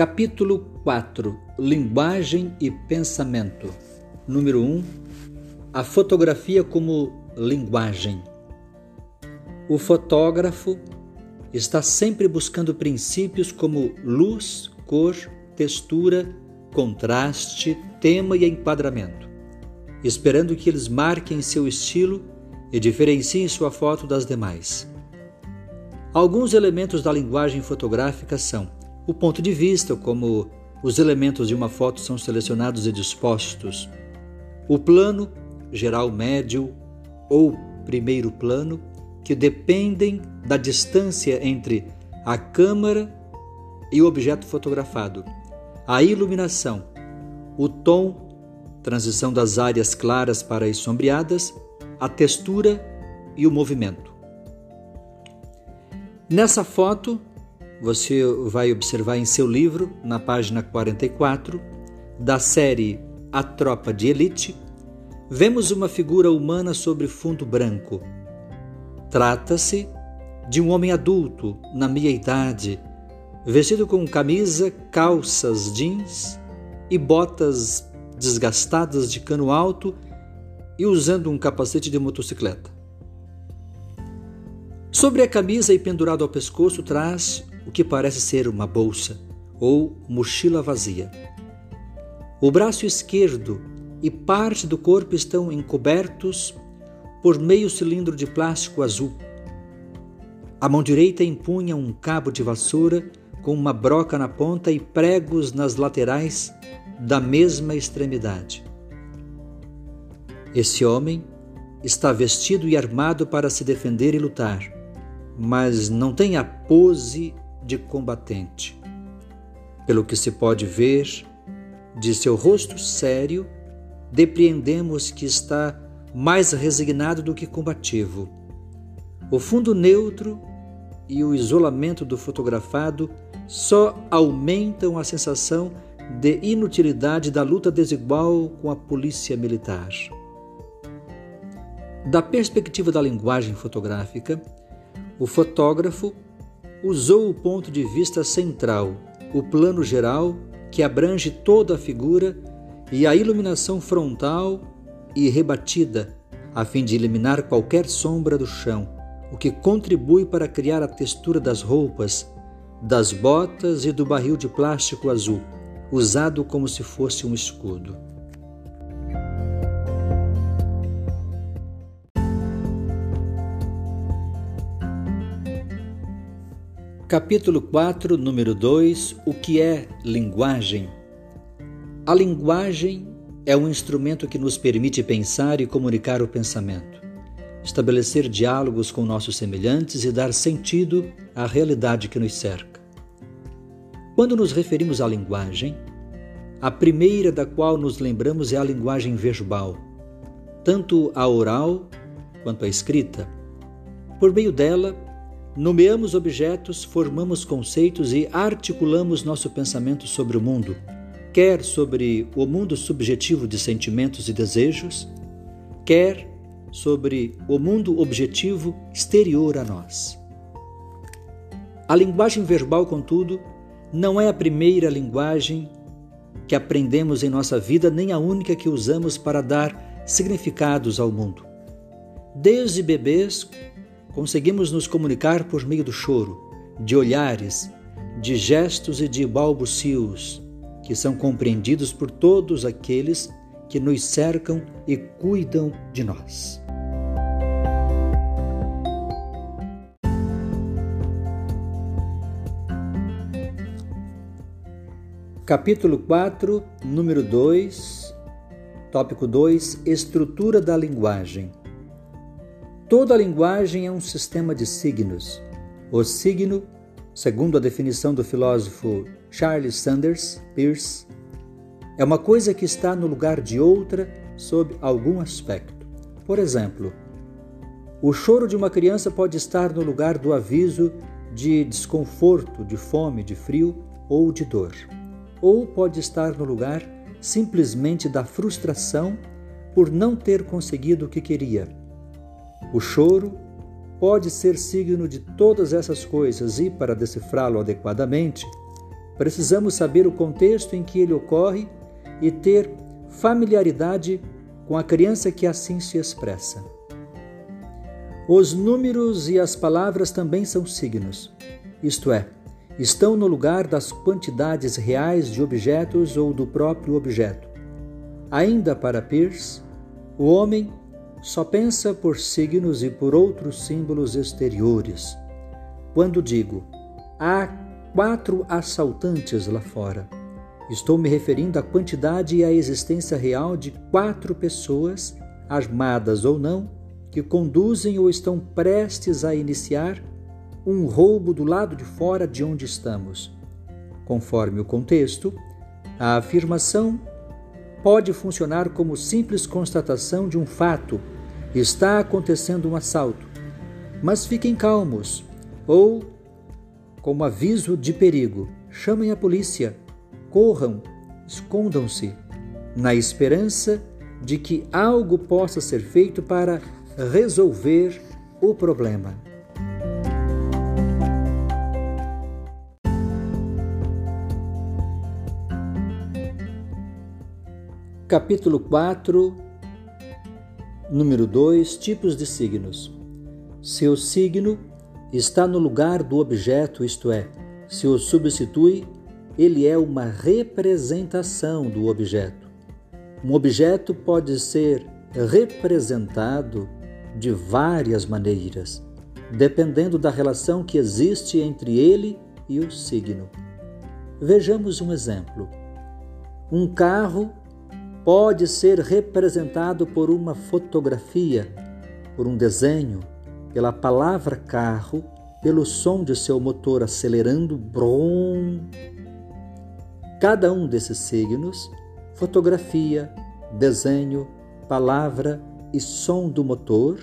Capítulo 4 Linguagem e Pensamento. Número 1 A fotografia como linguagem. O fotógrafo está sempre buscando princípios como luz, cor, textura, contraste, tema e enquadramento, esperando que eles marquem seu estilo e diferenciem sua foto das demais. Alguns elementos da linguagem fotográfica são o ponto de vista, como os elementos de uma foto são selecionados e dispostos, o plano, geral médio ou primeiro plano, que dependem da distância entre a câmera e o objeto fotografado, a iluminação, o tom, transição das áreas claras para as sombreadas, a textura e o movimento. Nessa foto, você vai observar em seu livro, na página 44, da série A Tropa de Elite, vemos uma figura humana sobre fundo branco. Trata-se de um homem adulto, na meia idade, vestido com camisa, calças jeans e botas desgastadas de cano alto e usando um capacete de motocicleta. Sobre a camisa e pendurado ao pescoço traz o que parece ser uma bolsa ou mochila vazia. O braço esquerdo e parte do corpo estão encobertos por meio cilindro de plástico azul. A mão direita empunha um cabo de vassoura com uma broca na ponta e pregos nas laterais da mesma extremidade. Esse homem está vestido e armado para se defender e lutar, mas não tem a pose de combatente. Pelo que se pode ver de seu rosto sério, depreendemos que está mais resignado do que combativo. O fundo neutro e o isolamento do fotografado só aumentam a sensação de inutilidade da luta desigual com a polícia militar. Da perspectiva da linguagem fotográfica, o fotógrafo usou o ponto de vista central, o plano geral, que abrange toda a figura, e a iluminação frontal e rebatida, a fim de eliminar qualquer sombra do chão, o que contribui para criar a textura das roupas, das botas e do barril de plástico azul, usado como se fosse um escudo. Capítulo 4, número 2 O que é linguagem? A linguagem é um instrumento que nos permite pensar e comunicar o pensamento, estabelecer diálogos com nossos semelhantes e dar sentido à realidade que nos cerca. Quando nos referimos à linguagem, a primeira da qual nos lembramos é a linguagem verbal, tanto a oral quanto a escrita. Por meio dela, Nomeamos objetos, formamos conceitos e articulamos nosso pensamento sobre o mundo, quer sobre o mundo subjetivo de sentimentos e desejos, quer sobre o mundo objetivo exterior a nós. A linguagem verbal, contudo, não é a primeira linguagem que aprendemos em nossa vida, nem a única que usamos para dar significados ao mundo. Desde bebês, Conseguimos nos comunicar por meio do choro, de olhares, de gestos e de balbucios, que são compreendidos por todos aqueles que nos cercam e cuidam de nós. Capítulo 4, número 2, tópico 2 Estrutura da linguagem. Toda linguagem é um sistema de signos. O signo, segundo a definição do filósofo Charles Sanders Peirce, é uma coisa que está no lugar de outra sob algum aspecto. Por exemplo, o choro de uma criança pode estar no lugar do aviso de desconforto, de fome, de frio ou de dor. Ou pode estar no lugar simplesmente da frustração por não ter conseguido o que queria o choro pode ser signo de todas essas coisas e, para decifrá-lo adequadamente, Precisamos saber o contexto em que ele ocorre e ter familiaridade com a criança que assim se expressa. Os números e as palavras também são signos, isto é, estão no lugar das quantidades reais de objetos ou do próprio objeto. Ainda para Peirce, o homem só pensa por signos e por outros símbolos exteriores. Quando digo, há quatro assaltantes lá fora, estou me referindo à quantidade e à existência real de quatro pessoas, armadas ou não, que conduzem ou estão prestes a iniciar um roubo do lado de fora de onde estamos. Conforme o contexto, a afirmação pode funcionar como simples constatação de um fato: está acontecendo um assalto. Mas fiquem calmos, ou como aviso de perigo, chamem a polícia, corram, escondam-se, na esperança de que algo possa ser feito para resolver o problema. Capítulo 4, número 2: Tipos de signos. Seu signo está no lugar do objeto, isto é, se o substitui, ele é uma representação do objeto. Um objeto pode ser representado de várias maneiras, dependendo da relação que existe entre ele e o signo. Vejamos um exemplo. Um carro pode ser representado por uma fotografia, por um desenho, pela palavra carro, pelo som de seu motor acelerando brom. Cada um desses signos, fotografia, desenho, palavra e som do motor,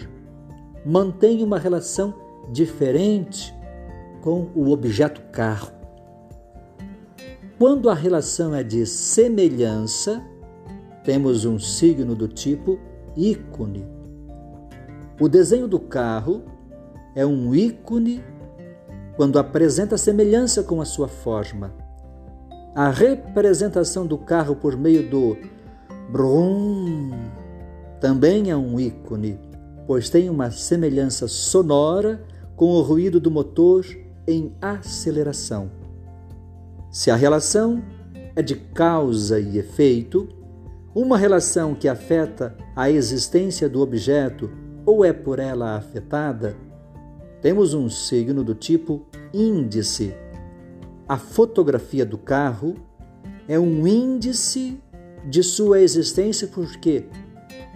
mantém uma relação diferente com o objeto carro. Quando a relação é de semelhança, temos um signo do tipo ícone. O desenho do carro é um ícone quando apresenta semelhança com a sua forma. A representação do carro por meio do brum também é um ícone, pois tem uma semelhança sonora com o ruído do motor em aceleração. Se a relação é de causa e efeito, uma relação que afeta a existência do objeto ou é por ela afetada, temos um signo do tipo índice. A fotografia do carro é um índice de sua existência porque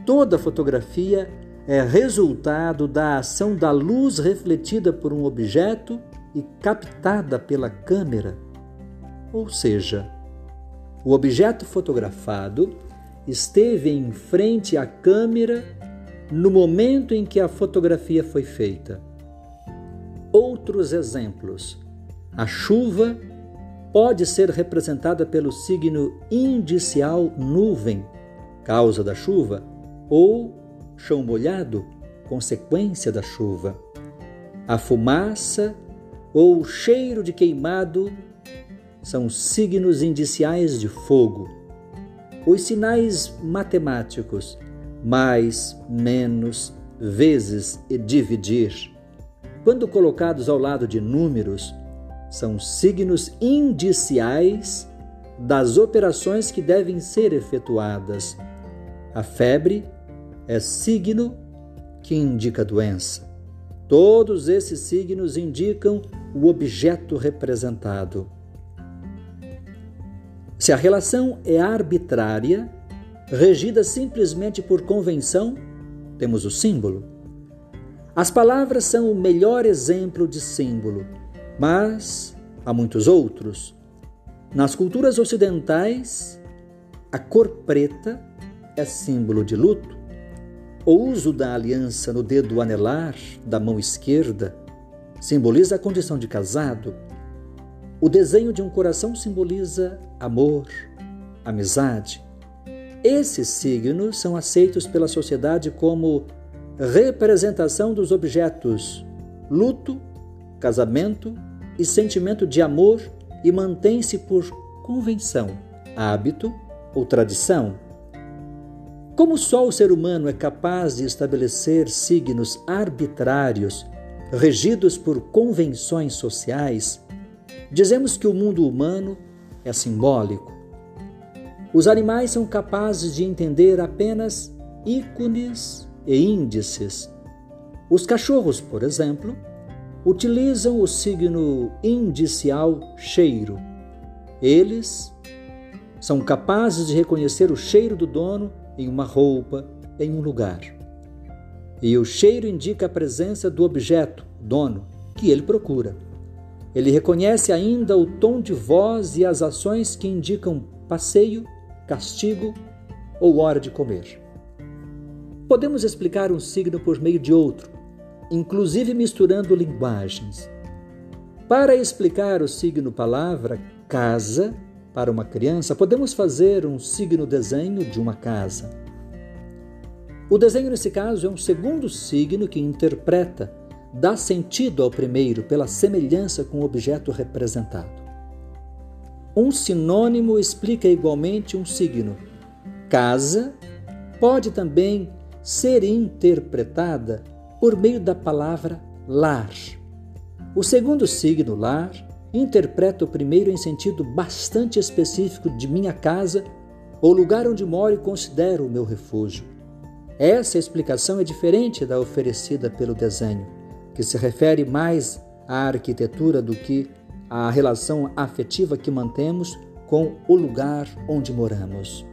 toda fotografia é resultado da ação da luz refletida por um objeto e captada pela câmera. Ou seja, o objeto fotografado esteve em frente à câmera no momento em que a fotografia foi feita. Outros exemplos. A chuva pode ser representada pelo signo indicial nuvem, causa da chuva, ou chão molhado, consequência da chuva. A fumaça ou cheiro de queimado são signos indiciais de fogo os sinais matemáticos, mais, menos, vezes e dividir, quando colocados ao lado de números, são signos indiciais das operações que devem ser efetuadas. A febre é signo que indica doença. Todos esses signos indicam o objeto representado. Se a relação é arbitrária, regida simplesmente por convenção, temos o símbolo. As palavras são o melhor exemplo de símbolo, mas há muitos outros. Nas culturas ocidentais, a cor preta é símbolo de luto. O uso da aliança no dedo anelar da mão esquerda simboliza a condição de casado. O desenho de um coração simboliza amor, amizade. Esses signos são aceitos pela sociedade como representação dos objetos luto, casamento e sentimento de amor e mantém-se por convenção, hábito ou tradição. Como só o ser humano é capaz de estabelecer signos arbitrários, regidos por convenções sociais, dizemos que o mundo humano é simbólico. Os animais são capazes de entender apenas ícones e índices. Os cachorros, por exemplo, utilizam o signo indicial cheiro. Eles são capazes de reconhecer o cheiro do dono em uma roupa, em um lugar. E o cheiro indica a presença do objeto, dono, que ele procura. Ele reconhece ainda o tom de voz e as ações que indicam passeio, castigo ou hora de comer. Podemos explicar um signo por meio de outro, inclusive misturando linguagens. Para explicar o signo palavra casa para uma criança, podemos fazer um signo desenho de uma casa. O desenho, nesse caso, é um segundo signo que interpreta, dá sentido ao primeiro pela semelhança com o objeto representado. Um sinônimo explica igualmente um signo. Casa pode também ser interpretada por meio da palavra lar. O segundo signo, lar, interpreta o primeiro em sentido bastante específico de minha casa ou lugar onde moro e considero o meu refúgio. Essa explicação é diferente da oferecida pelo desenho, que se refere mais à arquitetura do que à relação afetiva que mantemos com o lugar onde moramos.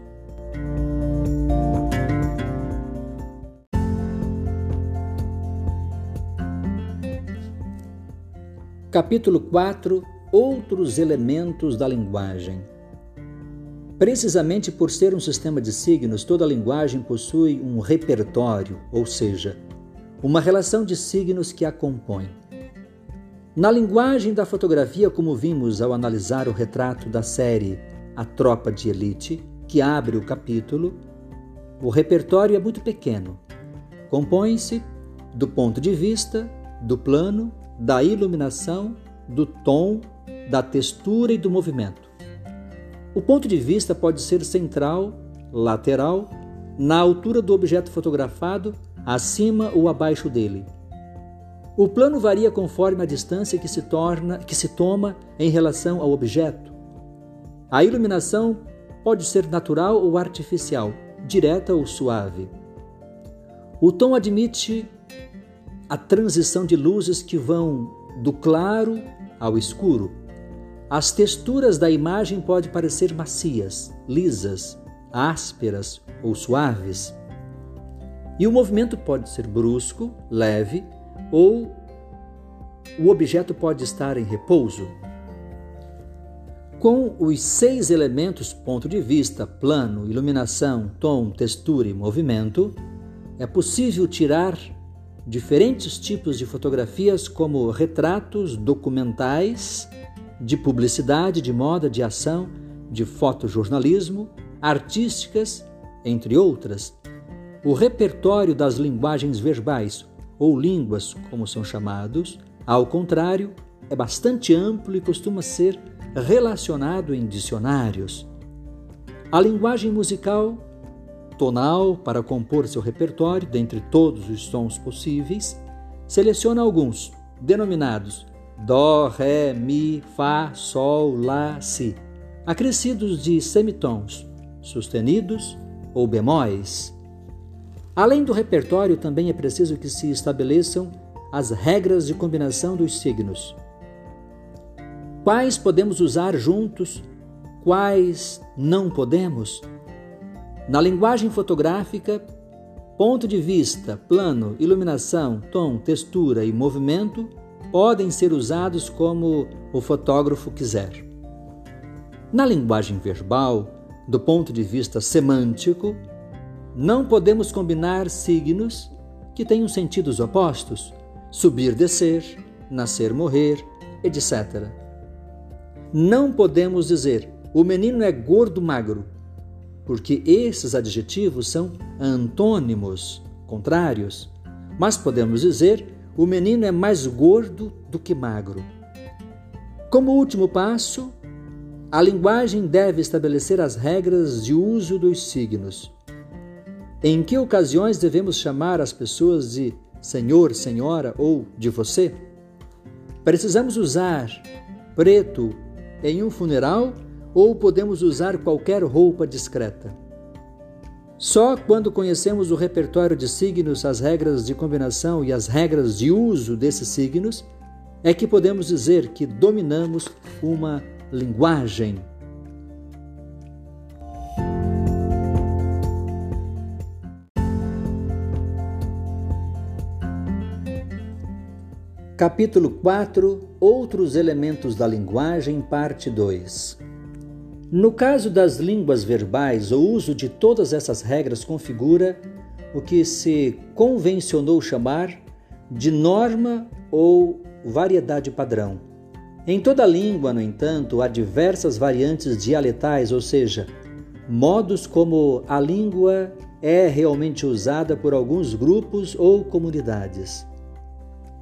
Capítulo 4 Outros elementos da linguagem. Precisamente por ser um sistema de signos, toda linguagem possui um repertório, ou seja, uma relação de signos que a compõe. Na linguagem da fotografia, como vimos ao analisar o retrato da série A Tropa de Elite, que abre o capítulo, o repertório é muito pequeno. Compõe-se do ponto de vista, do plano da iluminação, do tom, da textura e do movimento. O ponto de vista pode ser central, lateral, na altura do objeto fotografado, acima ou abaixo dele. O plano varia conforme a distância que se torna, que se toma em relação ao objeto. A iluminação pode ser natural ou artificial, direta ou suave. O tom admite a transição de luzes que vão do claro ao escuro. As texturas da imagem podem parecer macias, lisas, ásperas ou suaves. E o movimento pode ser brusco, leve ou o objeto pode estar em repouso. Com os seis elementos ponto de vista, plano, iluminação, tom, textura e movimento, é possível tirar diferentes tipos de fotografias, como retratos, documentais, de publicidade, de moda, de ação, de fotojornalismo, artísticas, entre outras. O repertório das linguagens verbais, ou línguas, como são chamados, ao contrário, é bastante amplo e costuma ser relacionado em dicionários. A linguagem musical tonal para compor seu repertório dentre todos os sons possíveis, seleciona alguns, denominados Dó, Ré, Mi, Fá, Sol, Lá, Si, acrescidos de semitons, sustenidos ou bemóis. Além do repertório, também é preciso que se estabeleçam as regras de combinação dos signos. Quais podemos usar juntos, quais não podemos? Na linguagem fotográfica, ponto de vista, plano, iluminação, tom, textura e movimento podem ser usados como o fotógrafo quiser. Na linguagem verbal, do ponto de vista semântico, não podemos combinar signos que tenham sentidos opostos, subir, descer, nascer, morrer, etc. Não podemos dizer o menino é gordo, magro, porque esses adjetivos são antônimos, contrários. Mas podemos dizer: o menino é mais gordo do que magro. Como último passo, a linguagem deve estabelecer as regras de uso dos signos. Em que ocasiões devemos chamar as pessoas de senhor, senhora ou de você? Precisamos usar preto em um funeral ou podemos usar qualquer roupa discreta? Só quando conhecemos o repertório de signos, as regras de combinação e as regras de uso desses signos, é que podemos dizer que dominamos uma linguagem. Capítulo 4 Outros elementos da linguagem, parte 2 No caso das línguas verbais, o uso de todas essas regras configura o que se convencionou chamar de norma ou variedade padrão. Em toda língua, no entanto, há diversas variantes dialetais, ou seja, modos como a língua é realmente usada por alguns grupos ou comunidades.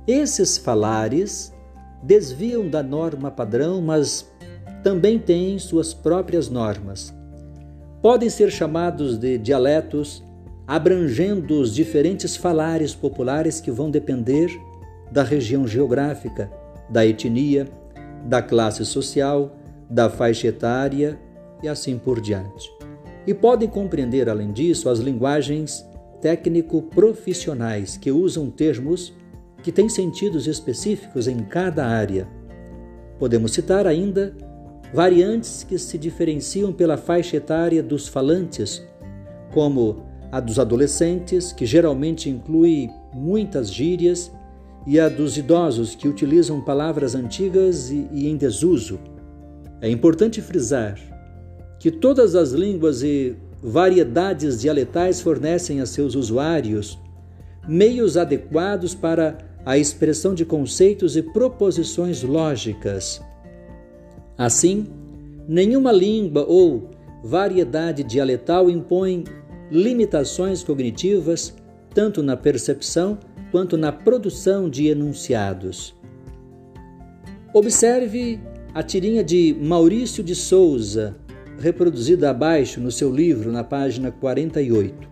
Esses falares desviam da norma padrão, mas também têm suas próprias normas. Podem ser chamados de dialetos, abrangendo os diferentes falares populares que vão depender da região geográfica, da etnia, da classe social, da faixa etária e assim por diante. E podem compreender, além disso, as linguagens técnico-profissionais que usam termos que têm sentidos específicos em cada área. Podemos citar ainda variantes que se diferenciam pela faixa etária dos falantes, como a dos adolescentes, que geralmente inclui muitas gírias e a dos idosos que utilizam palavras antigas e, e em desuso. É importante frisar que todas as línguas e variedades dialetais fornecem a seus usuários meios adequados para a expressão de conceitos e proposições lógicas. Assim, nenhuma língua ou variedade dialetal impõe limitações cognitivas, tanto na percepção quanto na produção de enunciados. Observe a tirinha de Maurício de Souza, reproduzida abaixo no seu livro, na página 48.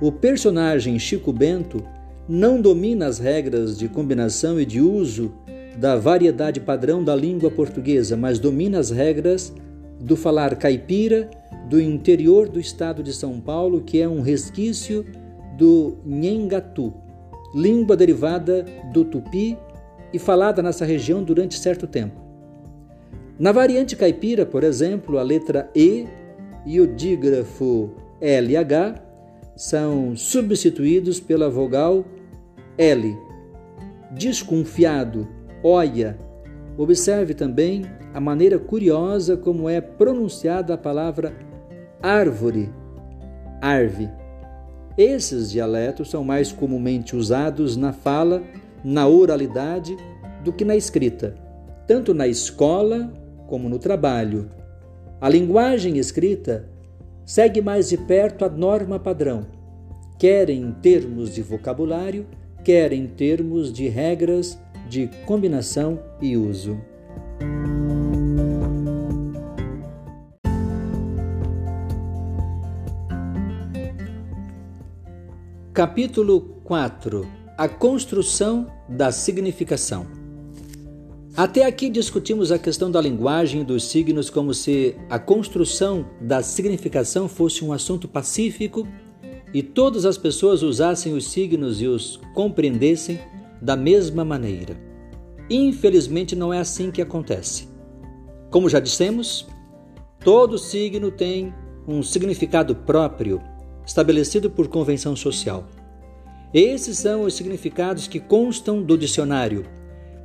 O personagem Chico Bento não domina as regras de combinação e de uso da variedade padrão da língua portuguesa, mas domina as regras do falar caipira do interior do estado de São Paulo, que é um resquício do Nhengatu, língua derivada do tupi e falada nessa região durante certo tempo. Na variante caipira, por exemplo, a letra E e o dígrafo LH são substituídos pela vogal L. Desconfiado, olha. Observe também a maneira curiosa como é pronunciada a palavra árvore, arve. Esses dialetos são mais comumente usados na fala, na oralidade, do que na escrita, tanto na escola como no trabalho. A linguagem escrita segue mais de perto a norma padrão, quer em termos de vocabulário, quer em termos de regras de combinação e uso. Capítulo 4 A construção da significação. Até aqui discutimos a questão da linguagem e dos signos como se a construção da significação fosse um assunto pacífico e todas as pessoas usassem os signos e os compreendessem da mesma maneira. Infelizmente, não é assim que acontece. Como já dissemos, todo signo tem um significado próprio estabelecido por convenção social. Esses são os significados que constam do dicionário.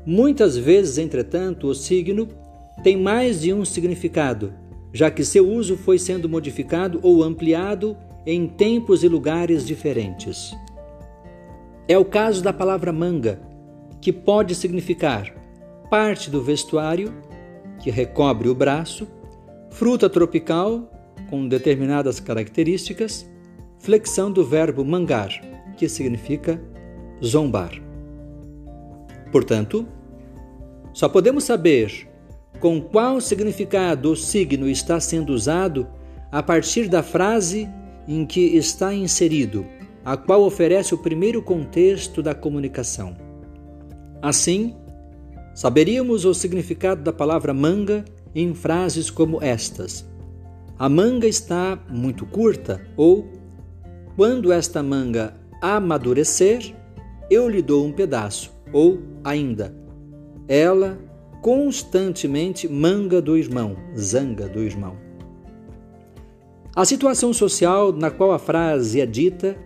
Muitas vezes, entretanto, o signo tem mais de um significado, já que seu uso foi sendo modificado ou ampliado em tempos e lugares diferentes. É o caso da palavra manga, que pode significar parte do vestuário, que recobre o braço, fruta tropical, com determinadas características, flexão do verbo mangar, que significa zombar. Portanto, só podemos saber com qual significado o signo está sendo usado a partir da frase em que está inserido, a qual oferece o primeiro contexto da comunicação. Assim, saberíamos o significado da palavra manga em frases como estas: A manga está muito curta ou quando esta manga amadurecer, eu lhe dou um pedaço, ou ainda, ela constantemente manga do irmão, zanga do irmão. A situação social na qual a frase é dita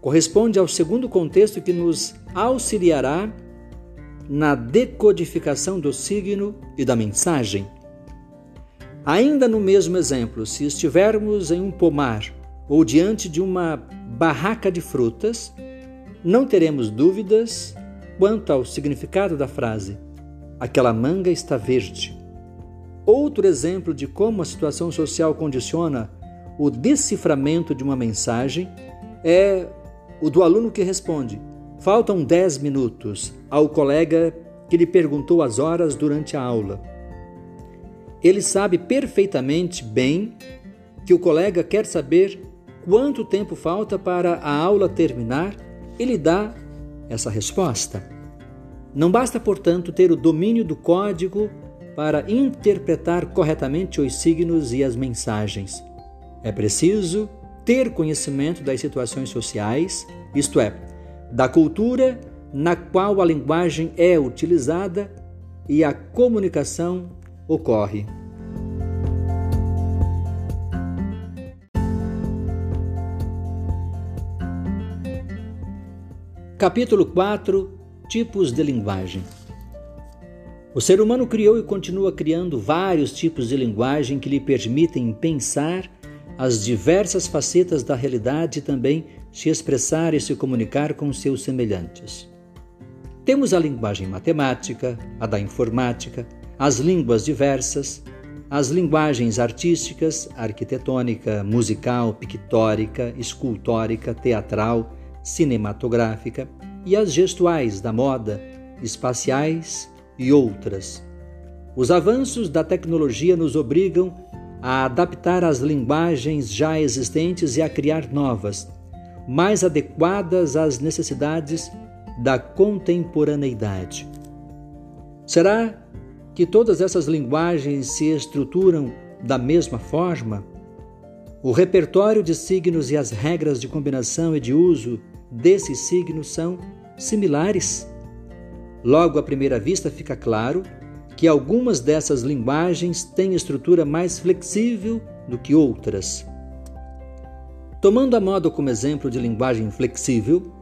corresponde ao segundo contexto que nos auxiliará na decodificação do signo e da mensagem. Ainda no mesmo exemplo, se estivermos em um pomar ou diante de uma barraca de frutas, não teremos dúvidas quanto ao significado da frase. Aquela manga está verde. Outro exemplo de como a situação social condiciona o deciframento de uma mensagem é o do aluno que responde: Faltam 10 minutos ao colega que lhe perguntou as horas durante a aula. Ele sabe perfeitamente bem que o colega quer saber quanto tempo falta para a aula terminar e lhe dá essa resposta. Não basta, portanto, ter o domínio do código para interpretar corretamente os signos e as mensagens. É preciso ter conhecimento das situações sociais, isto é, da cultura na qual a linguagem é utilizada e a comunicação ocorre. Capítulo 4 Tipos de linguagem. O ser humano criou e continua criando vários tipos de linguagem que lhe permitem pensar as diversas facetas da realidade e também se expressar e se comunicar com seus semelhantes. Temos a linguagem matemática, a da informática, as línguas diversas, as linguagens artísticas, arquitetônica, musical, pictórica, escultórica, teatral, cinematográfica e as gestuais da moda, espaciais e outras. Os avanços da tecnologia nos obrigam a adaptar as linguagens já existentes e a criar novas, mais adequadas às necessidades da contemporaneidade. Será que todas essas linguagens se estruturam da mesma forma? O repertório de signos e as regras de combinação e de uso desses signos são similares. Logo, à primeira vista, fica claro que algumas dessas linguagens têm estrutura mais flexível do que outras. Tomando a moda como exemplo de linguagem flexível,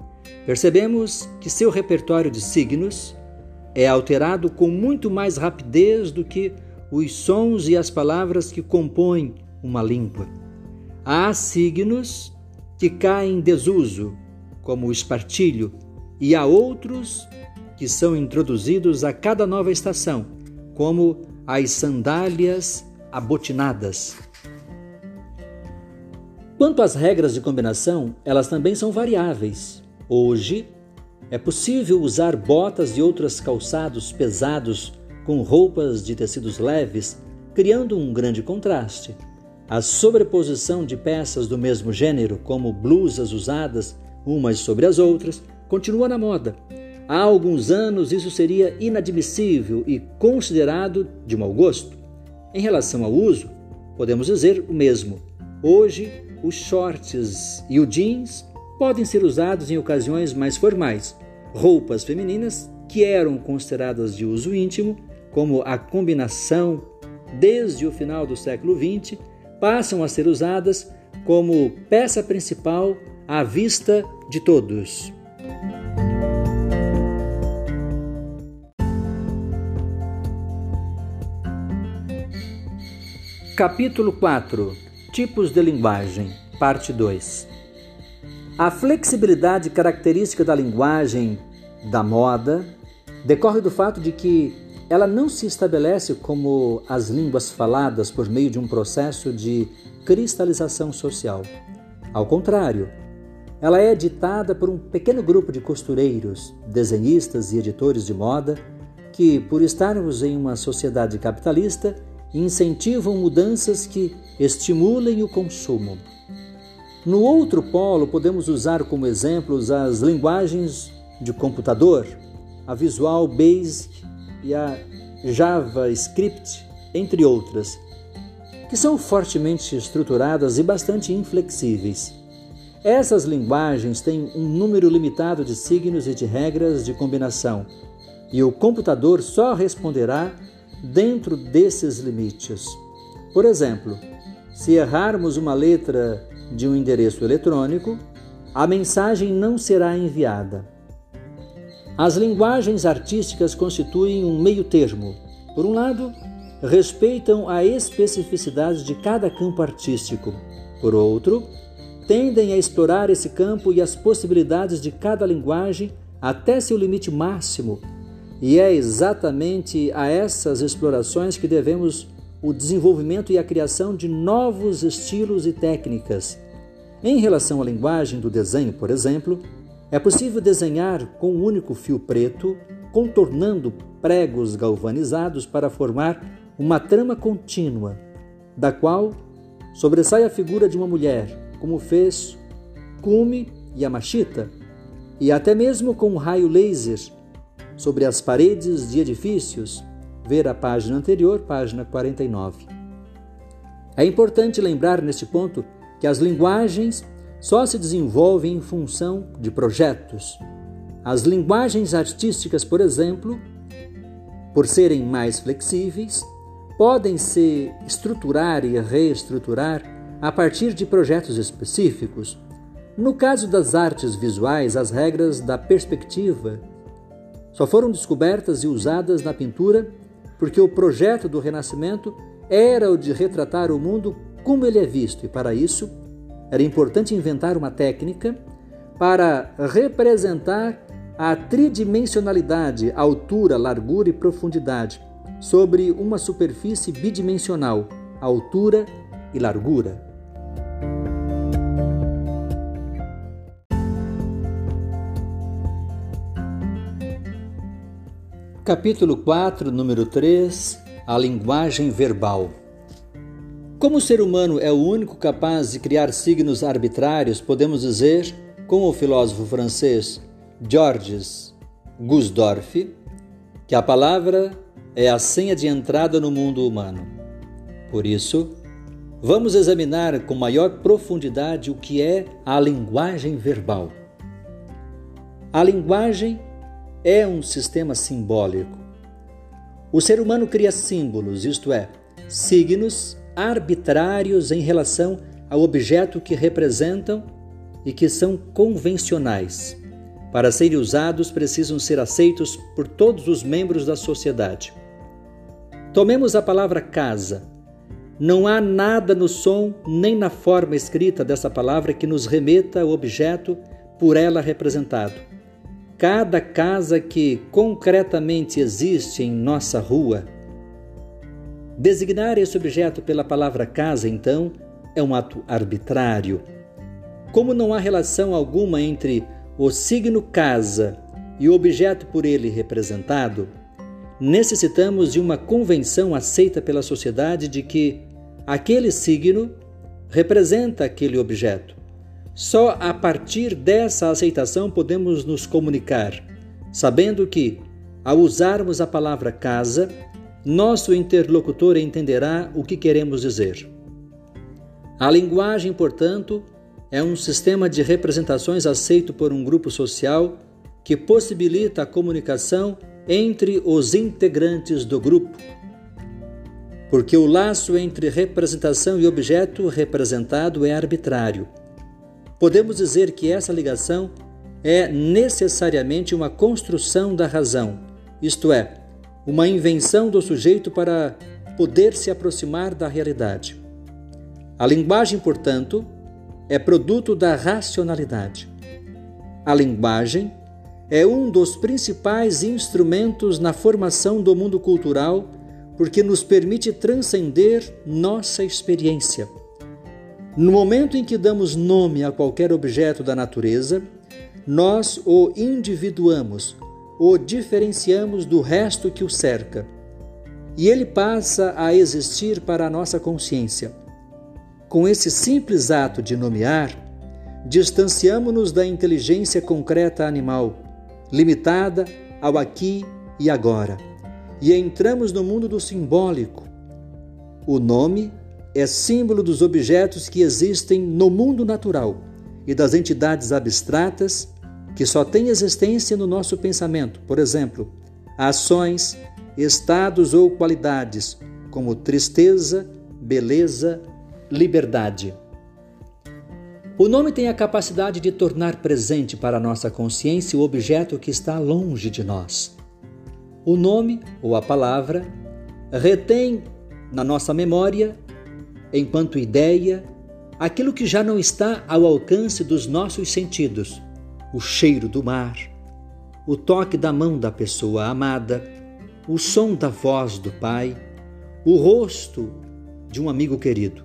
percebemos que seu repertório de signos é alterado com muito mais rapidez do que os sons e as palavras que compõem uma língua. Há signos que caem em desuso, como o espartilho, e há outros que são introduzidos a cada nova estação, como as sandálias abotinadas. Quanto às regras de combinação, elas também são variáveis. Hoje, é possível usar botas e outros calçados pesados com roupas de tecidos leves, criando um grande contraste. A sobreposição de peças do mesmo gênero, como blusas usadas umas sobre as outras, continua na moda. Há alguns anos isso seria inadmissível e considerado de mau gosto. Em relação ao uso, podemos dizer o mesmo. Hoje, os shorts e o jeans podem ser usados em ocasiões mais formais. Roupas femininas, que eram consideradas de uso íntimo, como a combinação desde o final do século XX, passam a ser usadas como peça principal à vista de todos. Capítulo 4 Tipos de linguagem, parte 2. A flexibilidade característica da linguagem da moda decorre do fato de que ela não se estabelece como as línguas faladas por meio de um processo de cristalização social. Ao contrário, ela é ditada por um pequeno grupo de costureiros, desenhistas e editores de moda que, por estarmos em uma sociedade capitalista, incentivam mudanças que estimulem o consumo. No outro polo, podemos usar como exemplos as linguagens de computador, a Visual Basic e a JavaScript, entre outras, que são fortemente estruturadas e bastante inflexíveis. Essas linguagens têm um número limitado de signos e de regras de combinação, e o computador só responderá dentro desses limites. Por exemplo, se errarmos uma letra de um endereço eletrônico, a mensagem não será enviada. As linguagens artísticas constituem um meio-termo. Por um lado, respeitam a especificidade de cada campo artístico. Por outro, tendem a explorar esse campo e as possibilidades de cada linguagem até seu limite máximo. E é exatamente a essas explorações que devemos o desenvolvimento e a criação de novos estilos e técnicas. Em relação à linguagem do desenho, por exemplo, é possível desenhar com um único fio preto, contornando pregos galvanizados para formar uma trama contínua, da qual sobressai a figura de uma mulher, como fez Kumi Yamashita, e até mesmo com um raio laser sobre as paredes de edifícios, ver a página anterior, página 49. É importante lembrar neste ponto que as linguagens só se desenvolvem em função de projetos. As linguagens artísticas, por exemplo, por serem mais flexíveis, podem se estruturar e reestruturar a partir de projetos específicos. No caso das artes visuais, as regras da perspectiva só foram descobertas e usadas na pintura porque o projeto do Renascimento era o de retratar o mundo como ele é visto, e para isso era importante inventar uma técnica para representar a tridimensionalidade, altura, largura e profundidade, sobre uma superfície bidimensional, altura e largura. Capítulo 4, número 3 A linguagem verbal. Como o ser humano é o único capaz de criar signos arbitrários, podemos dizer, com o filósofo francês Georges Gusdorff, que a palavra é a senha de entrada no mundo humano. Por isso, vamos examinar com maior profundidade o que é a linguagem verbal. A linguagem é um sistema simbólico. O ser humano cria símbolos, isto é, signos arbitrários em relação ao objeto que representam e que são convencionais. Para serem usados, precisam ser aceitos por todos os membros da sociedade. Tomemos a palavra casa. Não há nada no som nem na forma escrita dessa palavra que nos remeta ao objeto por ela representado. Cada casa que concretamente existe em nossa rua. Designar esse objeto pela palavra casa, então, é um ato arbitrário. Como não há relação alguma entre o signo casa e o objeto por ele representado, necessitamos de uma convenção aceita pela sociedade de que aquele signo representa aquele objeto. Só a partir dessa aceitação podemos nos comunicar, sabendo que, ao usarmos a palavra casa, nosso interlocutor entenderá o que queremos dizer. A linguagem, portanto, é um sistema de representações aceito por um grupo social que possibilita a comunicação entre os integrantes do grupo. Porque o laço entre representação e objeto representado é arbitrário. Podemos dizer que essa ligação é necessariamente uma construção da razão, isto é, uma invenção do sujeito para poder se aproximar da realidade. A linguagem, portanto, é produto da racionalidade. A linguagem é um dos principais instrumentos na formação do mundo cultural porque nos permite transcender nossa experiência. No momento em que damos nome a qualquer objeto da natureza, nós o individuamos, o diferenciamos do resto que o cerca. E ele passa a existir para a nossa consciência. Com esse simples ato de nomear, distanciamos-nos da inteligência concreta animal, limitada ao aqui e agora, e entramos no mundo do simbólico. O nome é símbolo dos objetos que existem no mundo natural e das entidades abstratas que só têm existência no nosso pensamento. Por exemplo, ações, estados ou qualidades, como tristeza, beleza, liberdade. O nome tem a capacidade de tornar presente para a nossa consciência o objeto que está longe de nós. O nome ou a palavra retém na nossa memória, enquanto ideia, aquilo que já não está ao alcance dos nossos sentidos, o cheiro do mar, o toque da mão da pessoa amada, o som da voz do pai, o rosto de um amigo querido.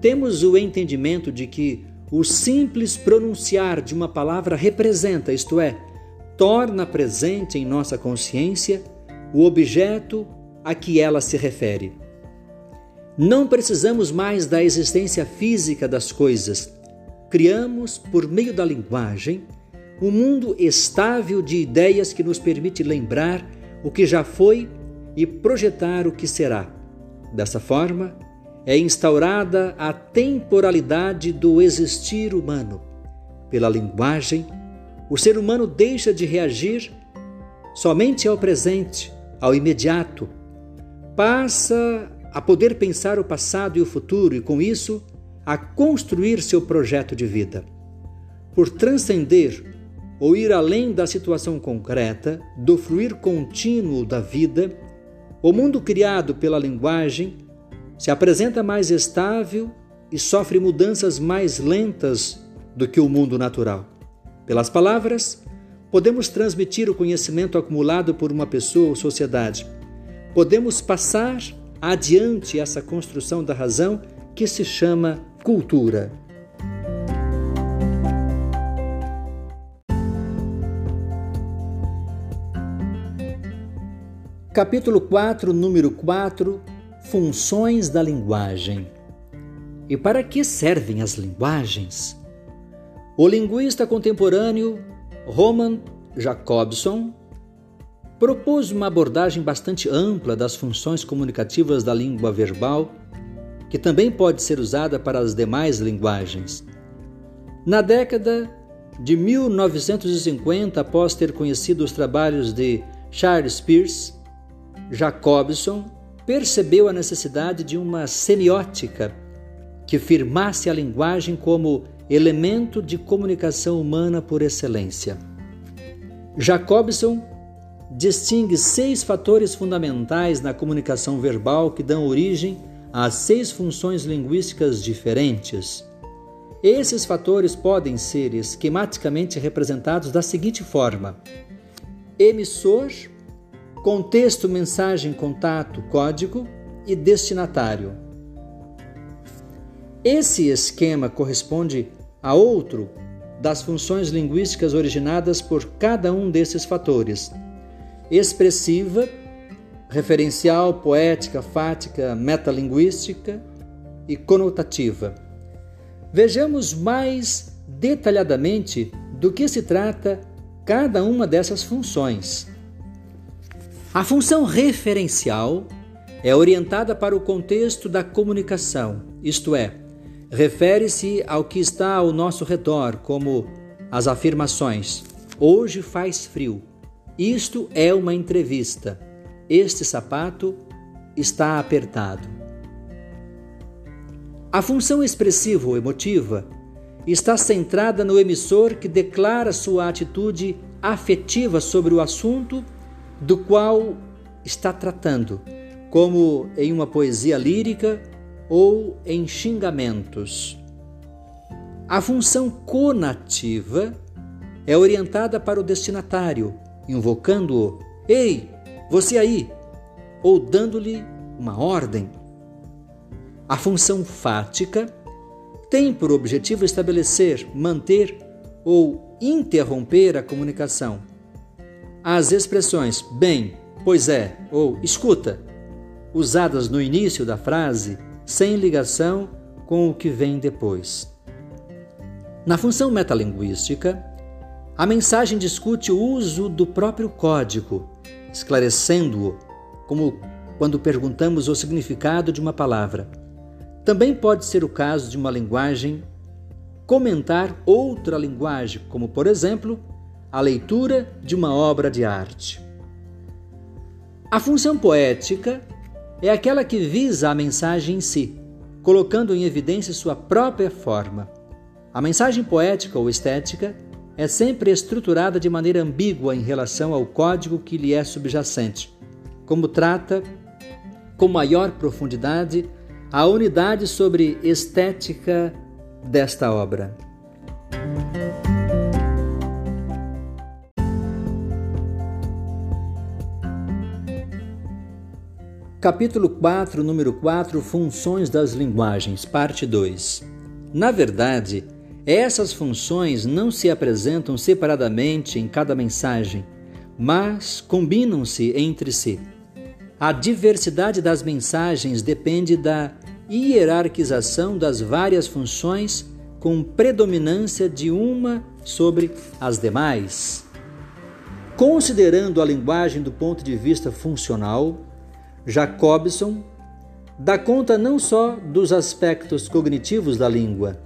Temos o entendimento de que o simples pronunciar de uma palavra representa, isto é, torna presente em nossa consciência o objeto a que ela se refere. Não precisamos mais da existência física das coisas. Criamos, por meio da linguagem, um mundo estável de ideias que nos permite lembrar o que já foi e projetar o que será. Dessa forma, é instaurada a temporalidade do existir humano. Pela linguagem, o ser humano deixa de reagir somente ao presente, ao imediato. Passa a poder pensar o passado e o futuro e, com isso, a construir seu projeto de vida. Por transcender ou ir além da situação concreta, do fluir contínuo da vida, o mundo criado pela linguagem se apresenta mais estável e sofre mudanças mais lentas do que o mundo natural. Pelas palavras, podemos transmitir o conhecimento acumulado por uma pessoa ou sociedade. Podemos passar adiante essa construção da razão que se chama cultura. Capítulo 4, número 4 Funções da linguagem. E para que servem as linguagens? O linguista contemporâneo Roman Jacobson propôs uma abordagem bastante ampla das funções comunicativas da língua verbal, que também pode ser usada para as demais linguagens. Na década de 1950, após ter conhecido os trabalhos de Charles Peirce, Jacobson percebeu a necessidade de uma semiótica que firmasse a linguagem como elemento de comunicação humana por excelência. Jacobson distingue seis fatores fundamentais na comunicação verbal que dão origem a seis funções linguísticas diferentes. Esses fatores podem ser esquematicamente representados da seguinte forma: emissor, contexto, mensagem, contato, código e destinatário. Esse esquema corresponde a outro das funções linguísticas originadas por cada um desses fatores: expressiva, referencial, poética, fática, metalinguística e conotativa. Vejamos mais detalhadamente do que se trata cada uma dessas funções. A função referencial é orientada para o contexto da comunicação, isto é, refere-se ao que está ao nosso redor, como as afirmações: hoje faz frio. Isto é uma entrevista. Este sapato está apertado. A função expressivo-emotiva está centrada no emissor que declara sua atitude afetiva sobre o assunto do qual está tratando, como em uma poesia lírica ou em xingamentos. A função conativa é orientada para o destinatário, invocando-o: Ei, você aí! ou dando-lhe uma ordem. A função fática tem por objetivo estabelecer, manter ou interromper a comunicação as expressões bem, pois é ou escuta, usadas no início da frase, sem ligação com o que vem depois. Na função metalinguística, a mensagem discute o uso do próprio código, esclarecendo-o, como quando perguntamos o significado de uma palavra. Também pode ser o caso de uma linguagem comentar outra linguagem, como, por exemplo, a leitura de uma obra de arte. A função poética é aquela que visa a mensagem em si, colocando em evidência sua própria forma. A mensagem poética ou estética é sempre estruturada de maneira ambígua em relação ao código que lhe é subjacente, como trata com maior profundidade a unidade sobre estética desta obra. Capítulo 4, número 4 Funções das linguagens, parte 2. Na verdade, essas funções não se apresentam separadamente em cada mensagem, mas combinam-se entre si. A diversidade das mensagens depende da hierarquização das várias funções com predominância de uma sobre as demais. Considerando a linguagem do ponto de vista funcional, Jacobson dá conta não só dos aspectos cognitivos da língua,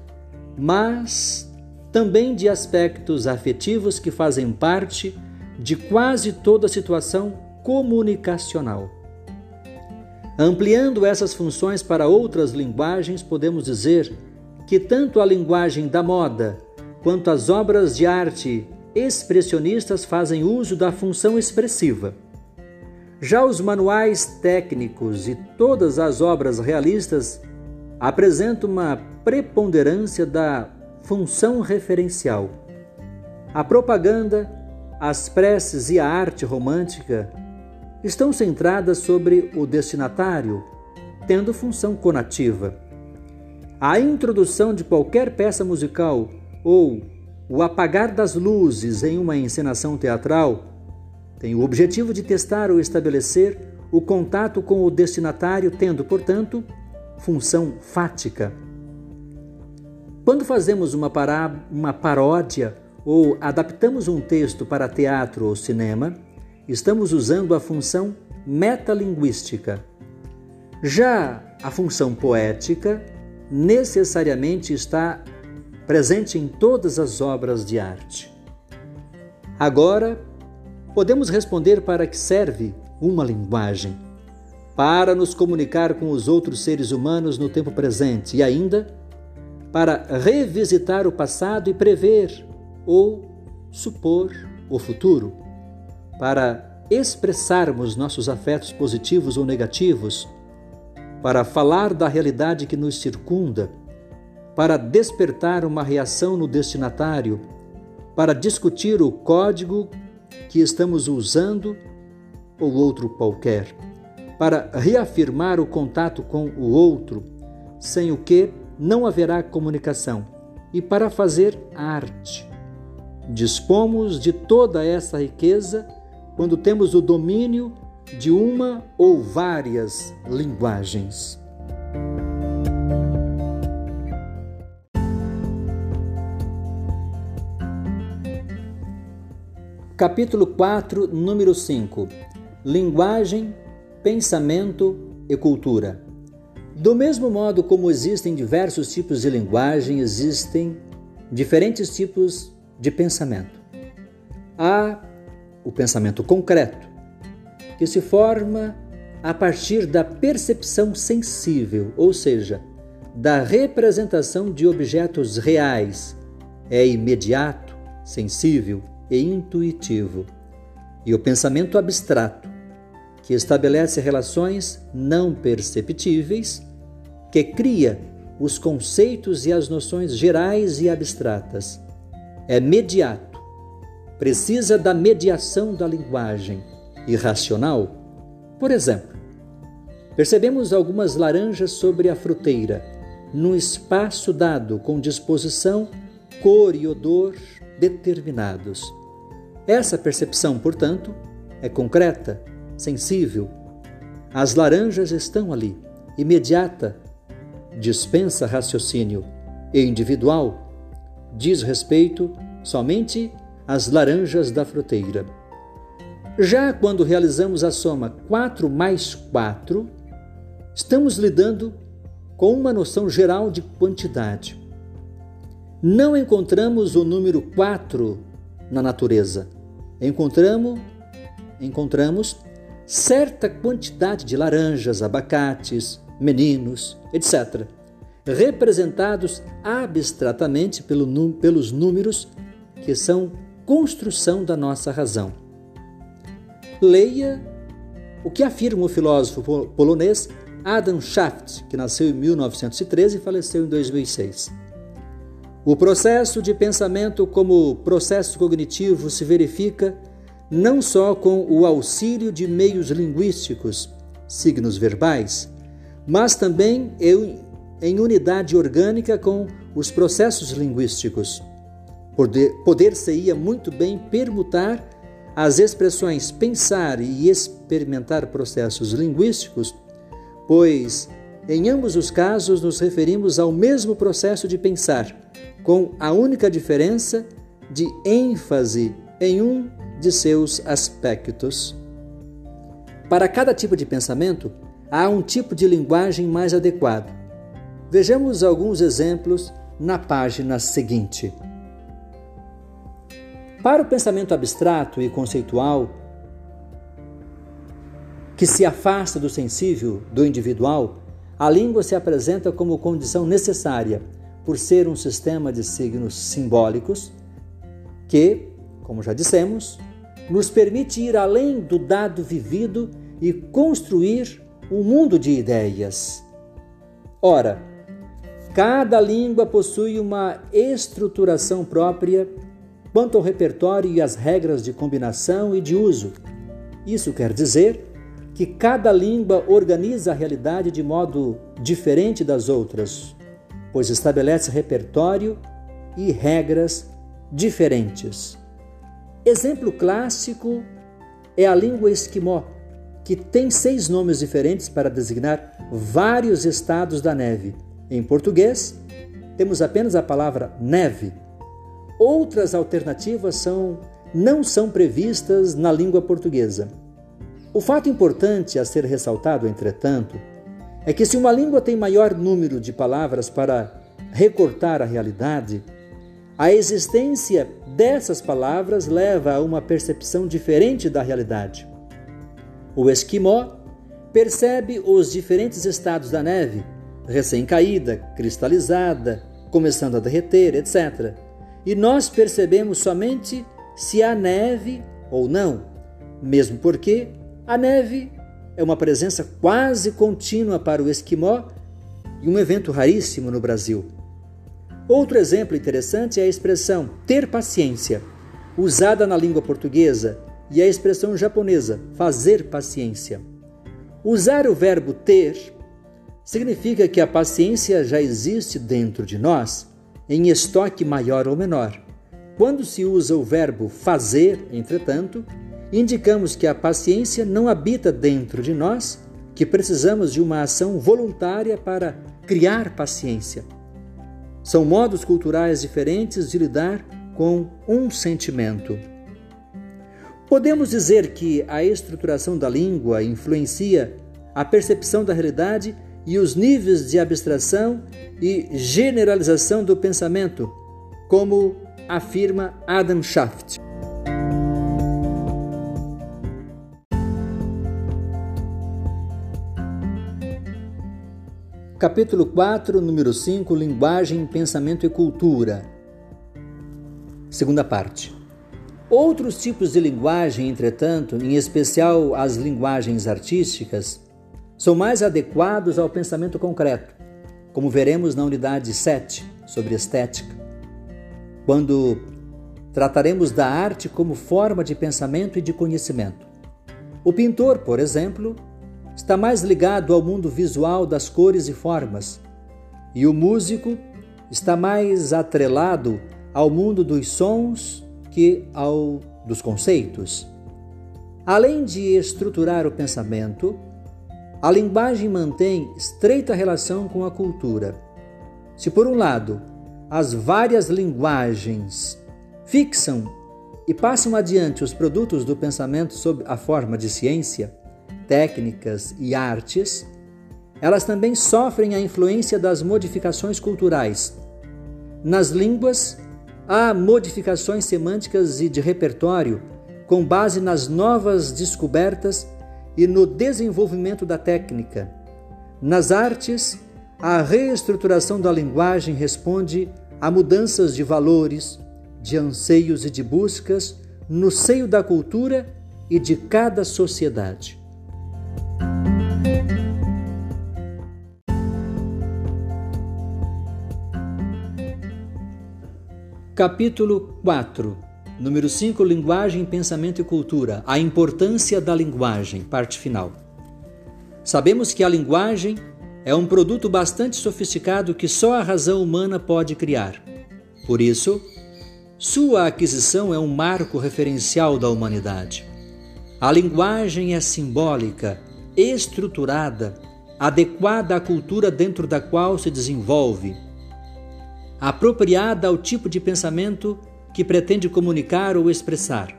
mas também de aspectos afetivos que fazem parte de quase toda situação comunicacional. Ampliando essas funções para outras linguagens, podemos dizer que tanto a linguagem da moda quanto as obras de arte expressionistas fazem uso da função expressiva. Já os manuais técnicos e todas as obras realistas apresentam uma preponderância da função referencial. A propaganda, as preces e a arte romântica estão centradas sobre o destinatário, tendo função conativa. A introdução de qualquer peça musical ou o apagar das luzes em uma encenação teatral tem o objetivo de testar ou estabelecer o contato com o destinatário, tendo, portanto, função fática. Quando fazemos uma, pará, uma paródia ou adaptamos um texto para teatro ou cinema, estamos usando a função metalinguística. Já a função poética necessariamente está presente em todas as obras de arte. Agora, podemos responder para que serve uma linguagem. Para nos comunicar com os outros seres humanos no tempo presente e ainda para revisitar o passado e prever ou supor o futuro, para expressarmos nossos afetos positivos ou negativos, para falar da realidade que nos circunda, para despertar uma reação no destinatário, para discutir o código que estamos usando ou outro qualquer, para reafirmar o contato com o outro, sem o que não haverá comunicação, e para fazer arte. Dispomos de toda essa riqueza quando temos o domínio de uma ou várias linguagens. Capítulo 4, número 5 Linguagem, Pensamento e Cultura. Do mesmo modo como existem diversos tipos de linguagem, existem diferentes tipos de pensamento. Há o pensamento concreto, que se forma a partir da percepção sensível, ou seja, da representação de objetos reais. É imediato, sensível, e intuitivo, e o pensamento abstrato, que estabelece relações não perceptíveis, que cria os conceitos e as noções gerais e abstratas. É mediato, precisa da mediação da linguagem irracional. Por exemplo, percebemos algumas laranjas sobre a fruteira, num espaço dado com disposição, cor e odor determinados. Essa percepção, portanto, é concreta, sensível. As laranjas estão ali, imediata, dispensa raciocínio e individual, diz respeito somente às laranjas da fruteira. Já quando realizamos a soma 4 mais 4, estamos lidando com uma noção geral de quantidade. Não encontramos o número 4 na natureza. Encontramos, encontramos certa quantidade de laranjas, abacates, meninos, etc., representados abstratamente pelo, pelos números que são construção da nossa razão. Leia o que afirma o filósofo polonês Adam Shaft, que nasceu em 1913 e faleceu em 2006. O processo de pensamento como processo cognitivo se verifica não só com o auxílio de meios linguísticos, signos verbais, mas também em unidade orgânica com os processos linguísticos. Poder-se-ia muito bem permutar as expressões pensar e experimentar processos linguísticos pois em ambos os casos nos referimos ao mesmo processo de pensar, com a única diferença de ênfase em um de seus aspectos. Para cada tipo de pensamento, há um tipo de linguagem mais adequado. Vejamos alguns exemplos na página seguinte. Para o pensamento abstrato e conceitual, que se afasta do sensível, do individual, a língua se apresenta como condição necessária, por ser um sistema de signos simbólicos que, como já dissemos, nos permite ir além do dado vivido e construir um mundo de ideias. Ora, cada língua possui uma estruturação própria quanto ao repertório e as regras de combinação e de uso. Isso quer dizer que cada língua organiza a realidade de modo diferente das outras, pois estabelece repertório e regras diferentes. Exemplo clássico é a língua esquimó, que tem seis nomes diferentes para designar vários estados da neve. Em português, temos apenas a palavra neve. Outras alternativas são, não são previstas na língua portuguesa. O fato importante a ser ressaltado, entretanto, é que se uma língua tem maior número de palavras para recortar a realidade, a existência dessas palavras leva a uma percepção diferente da realidade. O esquimó percebe os diferentes estados da neve, recém-caída, cristalizada, começando a derreter, etc. E nós percebemos somente se há neve ou não, mesmo porque a neve é uma presença quase contínua para o esquimó e um evento raríssimo no Brasil. Outro exemplo interessante é a expressão ter paciência, usada na língua portuguesa, e a expressão japonesa fazer paciência. Usar o verbo ter significa que a paciência já existe dentro de nós, em estoque maior ou menor. Quando se usa o verbo fazer, entretanto, indicamos que a paciência não habita dentro de nós, que precisamos de uma ação voluntária para criar paciência. São modos culturais diferentes de lidar com um sentimento. Podemos dizer que a estruturação da língua influencia a percepção da realidade e os níveis de abstração e generalização do pensamento, como afirma Adam Schaft. Capítulo 4, número 5 Linguagem, Pensamento e Cultura. Segunda parte. Outros tipos de linguagem, entretanto, em especial as linguagens artísticas, são mais adequados ao pensamento concreto, como veremos na unidade 7 sobre estética, quando trataremos da arte como forma de pensamento e de conhecimento. O pintor, por exemplo, está mais ligado ao mundo visual das cores e formas, e o músico está mais atrelado ao mundo dos sons que ao dos conceitos. Além de estruturar o pensamento, a linguagem mantém estreita relação com a cultura. Se, por um lado, as várias linguagens fixam e passam adiante os produtos do pensamento sob a forma de ciência, técnicas e artes, elas também sofrem a influência das modificações culturais. Nas línguas, há modificações semânticas e de repertório com base nas novas descobertas e no desenvolvimento da técnica. Nas artes, a reestruturação da linguagem responde a mudanças de valores, de anseios e de buscas no seio da cultura e de cada sociedade. Capítulo 4 Número 5 Linguagem, Pensamento e Cultura A importância da linguagem, parte final. Sabemos que a linguagem é um produto bastante sofisticado que só a razão humana pode criar. Por isso, sua aquisição é um marco referencial da humanidade. A linguagem é simbólica, estruturada, adequada à cultura dentro da qual se desenvolve, apropriada ao tipo de pensamento que pretende comunicar ou expressar.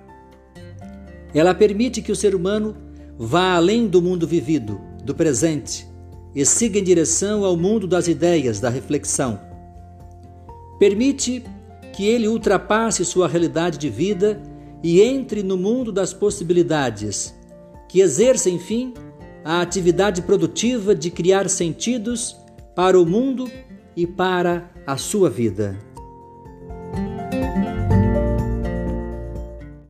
Ela permite que o ser humano vá além do mundo vivido, do presente, e siga em direção ao mundo das ideias, da reflexão. Permite que ele ultrapasse sua realidade de vida e entre no mundo das possibilidades, que exerça, enfim, a atividade produtiva de criar sentidos para o mundo e para a sua vida.